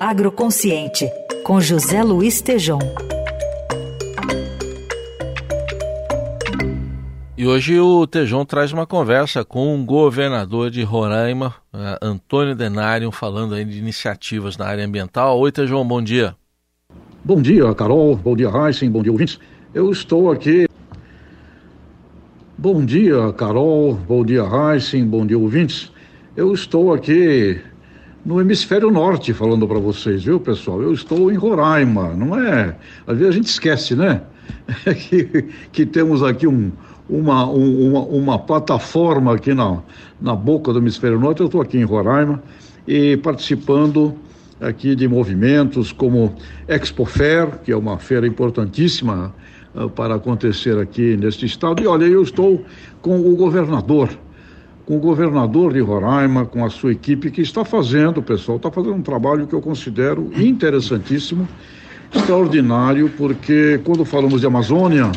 Agroconsciente, com José Luiz Tejom. E hoje o Tejão traz uma conversa com o governador de Roraima, eh, Antônio Denário, falando aí de iniciativas na área ambiental. Oi, Tejão, bom dia. Bom dia, Carol. Bom dia, Heisen. Bom dia, ouvintes. Eu estou aqui. Bom dia, Carol. Bom dia, Heisen. Bom dia, ouvintes. Eu estou aqui no hemisfério norte falando para vocês, viu, pessoal? Eu estou em Roraima, não é? Às vezes a gente esquece, né? Que, que temos aqui um, uma, um, uma, uma, plataforma aqui na, na boca do hemisfério norte. Eu estou aqui em Roraima e participando aqui de movimentos como Expo Fair, que é uma feira importantíssima uh, para acontecer aqui neste estado. E olha, eu estou com o governador, com o governador de Roraima, com a sua equipe, que está fazendo, pessoal, está fazendo um trabalho que eu considero interessantíssimo, extraordinário, porque quando falamos de Amazônia,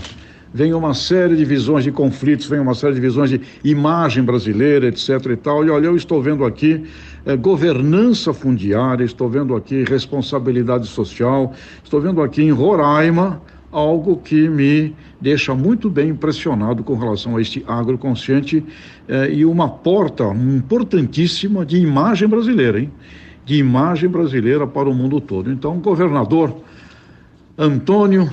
vem uma série de visões de conflitos, vem uma série de visões de imagem brasileira, etc. e tal. E olha, eu estou vendo aqui é, governança fundiária, estou vendo aqui responsabilidade social, estou vendo aqui em Roraima algo que me deixa muito bem impressionado com relação a este agroconsciente é, e uma porta importantíssima de imagem brasileira, hein? De imagem brasileira para o mundo todo. Então, governador Antônio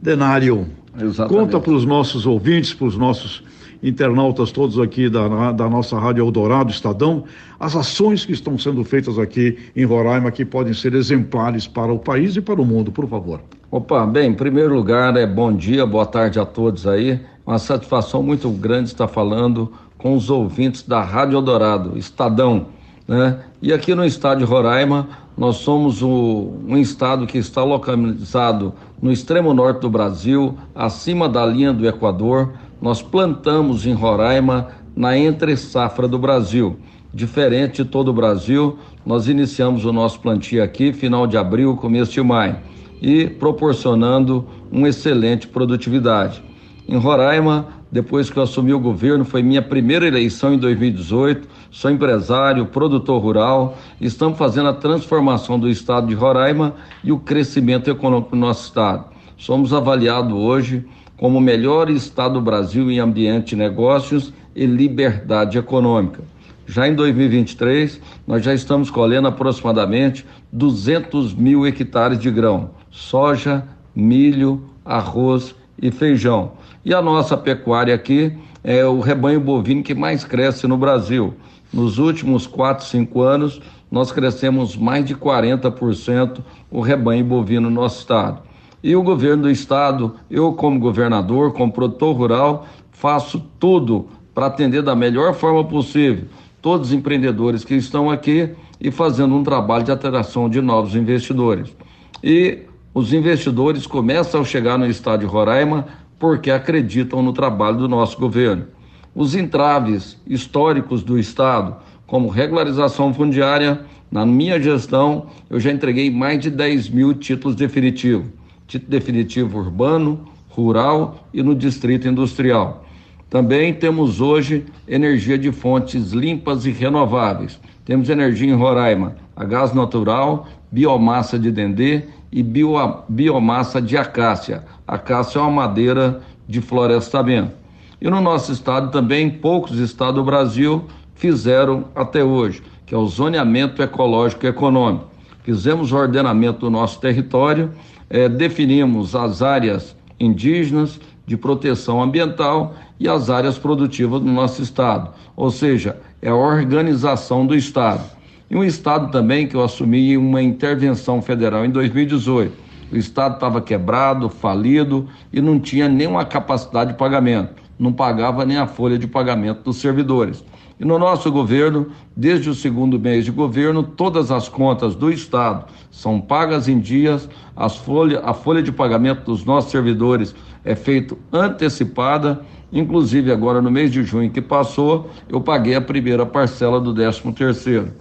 Denário, Exatamente. conta para os nossos ouvintes, para os nossos internautas todos aqui da, da nossa Rádio Eldorado, Estadão, as ações que estão sendo feitas aqui em Roraima que podem ser exemplares para o país e para o mundo, por favor. Opa, bem, em primeiro lugar, é bom dia, boa tarde a todos aí. Uma satisfação muito grande estar falando com os ouvintes da Rádio Eldorado, Estadão, né? E aqui no estado de Roraima, nós somos o, um estado que está localizado no extremo norte do Brasil, acima da linha do Equador, nós plantamos em Roraima na entre safra do Brasil. Diferente de todo o Brasil, nós iniciamos o nosso plantio aqui final de abril, começo de maio, e proporcionando uma excelente produtividade. Em Roraima, depois que eu assumi o governo, foi minha primeira eleição em 2018. Sou empresário, produtor rural. Estamos fazendo a transformação do estado de Roraima e o crescimento econômico do nosso estado. Somos avaliados hoje como o melhor estado do Brasil em ambiente de negócios e liberdade econômica. Já em 2023, nós já estamos colhendo aproximadamente 200 mil hectares de grão, soja, milho, arroz e feijão. E a nossa pecuária aqui é o rebanho bovino que mais cresce no Brasil. Nos últimos 4, 5 anos, nós crescemos mais de 40% o rebanho bovino no nosso estado. E o governo do estado, eu como governador, como produtor rural, faço tudo para atender da melhor forma possível todos os empreendedores que estão aqui e fazendo um trabalho de atração de novos investidores. E os investidores começam a chegar no estado de Roraima porque acreditam no trabalho do nosso governo. Os entraves históricos do estado, como regularização fundiária, na minha gestão, eu já entreguei mais de 10 mil títulos definitivos título definitivo urbano, rural e no distrito industrial. Também temos hoje energia de fontes limpas e renováveis. Temos energia em Roraima, a gás natural, biomassa de dendê e bio, biomassa de acácia. Acácia é uma madeira de florestamento. E no nosso estado também, poucos estados do Brasil fizeram até hoje, que é o zoneamento ecológico e econômico. Fizemos o ordenamento do nosso território é, definimos as áreas indígenas de proteção ambiental e as áreas produtivas do nosso estado, ou seja, é a organização do estado. E um estado também que eu assumi uma intervenção federal em 2018. O estado estava quebrado, falido e não tinha nenhuma capacidade de pagamento, não pagava nem a folha de pagamento dos servidores. E no nosso governo, desde o segundo mês de governo, todas as contas do Estado são pagas em dias, as folha, a folha de pagamento dos nossos servidores é feito antecipada, inclusive agora no mês de junho que passou, eu paguei a primeira parcela do 13 terceiro.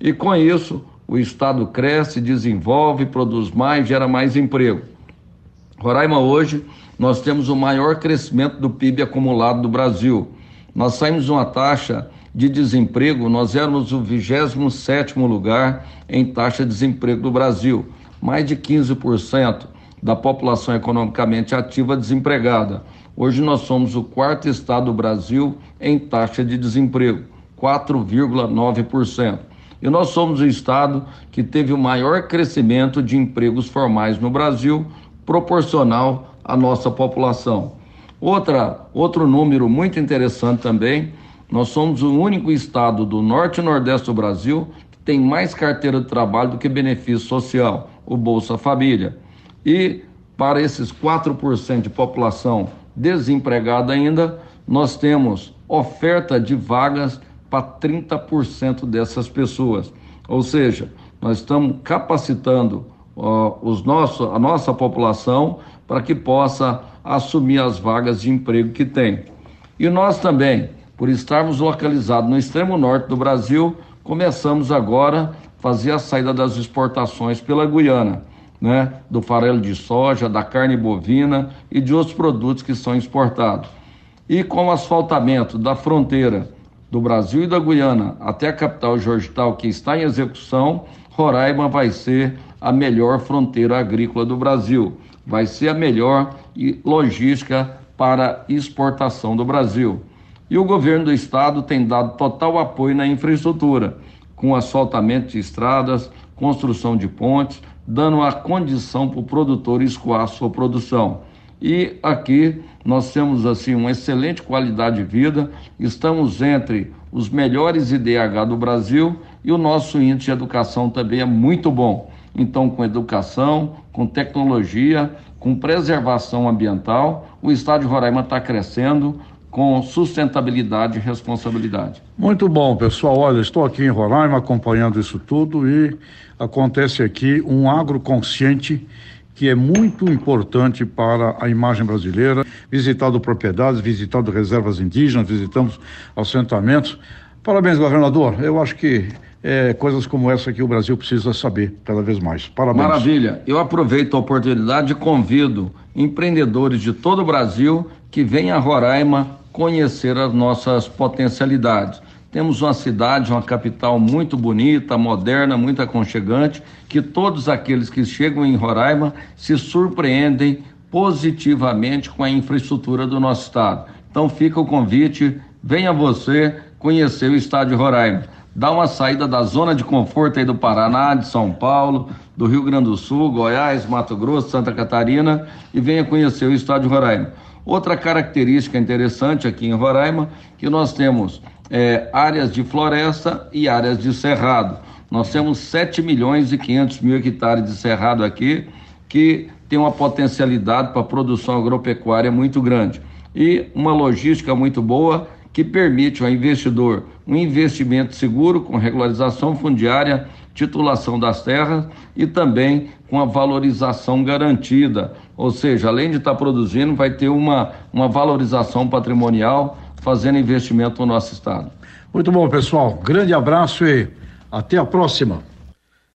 E com isso, o Estado cresce, desenvolve, produz mais, gera mais emprego. Roraima hoje, nós temos o maior crescimento do PIB acumulado do Brasil. Nós saímos de uma taxa de desemprego, nós éramos o 27 lugar em taxa de desemprego do Brasil. Mais de 15% da população economicamente ativa desempregada. Hoje nós somos o quarto estado do Brasil em taxa de desemprego, 4,9%. E nós somos o estado que teve o maior crescimento de empregos formais no Brasil, proporcional à nossa população. Outra, outro número muito interessante também, nós somos o único estado do norte e nordeste do Brasil que tem mais carteira de trabalho do que benefício social, o Bolsa Família. E para esses 4% de população desempregada ainda, nós temos oferta de vagas para 30% dessas pessoas. Ou seja, nós estamos capacitando uh, os nossos, a nossa população para que possa assumir as vagas de emprego que tem. E nós também, por estarmos localizados no extremo norte do Brasil, começamos agora a fazer a saída das exportações pela Guiana né, do farelo de soja, da carne bovina e de outros produtos que são exportados. E com o asfaltamento da fronteira do Brasil e da Guiana até a capital Georgetown, que está em execução, Roraima vai ser a melhor fronteira agrícola do Brasil. Vai ser a melhor logística para exportação do Brasil. E o governo do estado tem dado total apoio na infraestrutura, com asfaltamento de estradas, construção de pontes, dando a condição para o produtor escoar sua produção. E aqui nós temos assim uma excelente qualidade de vida, estamos entre os melhores IDH do Brasil e o nosso índice de educação também é muito bom. Então, com educação, com tecnologia, com preservação ambiental, o estado de Roraima está crescendo com sustentabilidade e responsabilidade. Muito bom, pessoal. Olha, estou aqui em Roraima acompanhando isso tudo e acontece aqui um agroconsciente que é muito importante para a imagem brasileira. Visitado propriedades, visitado reservas indígenas, visitamos assentamentos. Parabéns, governador. Eu acho que é, coisas como essa que o Brasil precisa saber cada vez mais. Parabéns. Maravilha. Eu aproveito a oportunidade e convido empreendedores de todo o Brasil que venham a Roraima conhecer as nossas potencialidades. Temos uma cidade, uma capital muito bonita, moderna, muito aconchegante, que todos aqueles que chegam em Roraima se surpreendem positivamente com a infraestrutura do nosso estado. Então fica o convite, venha você conhecer o estado de Roraima. Dá uma saída da zona de conforto aí do Paraná, de São Paulo, do Rio Grande do Sul, Goiás, Mato Grosso, Santa Catarina e venha conhecer o estado de Roraima. Outra característica interessante aqui em Roraima, que nós temos é, áreas de floresta e áreas de cerrado. Nós temos 7 milhões e 500 mil hectares de cerrado aqui, que tem uma potencialidade para produção agropecuária muito grande. E uma logística muito boa que permite ao investidor um investimento seguro com regularização fundiária, titulação das terras e também com a valorização garantida. Ou seja, além de estar produzindo, vai ter uma, uma valorização patrimonial fazendo investimento no nosso estado. Muito bom, pessoal. Grande abraço e até a próxima.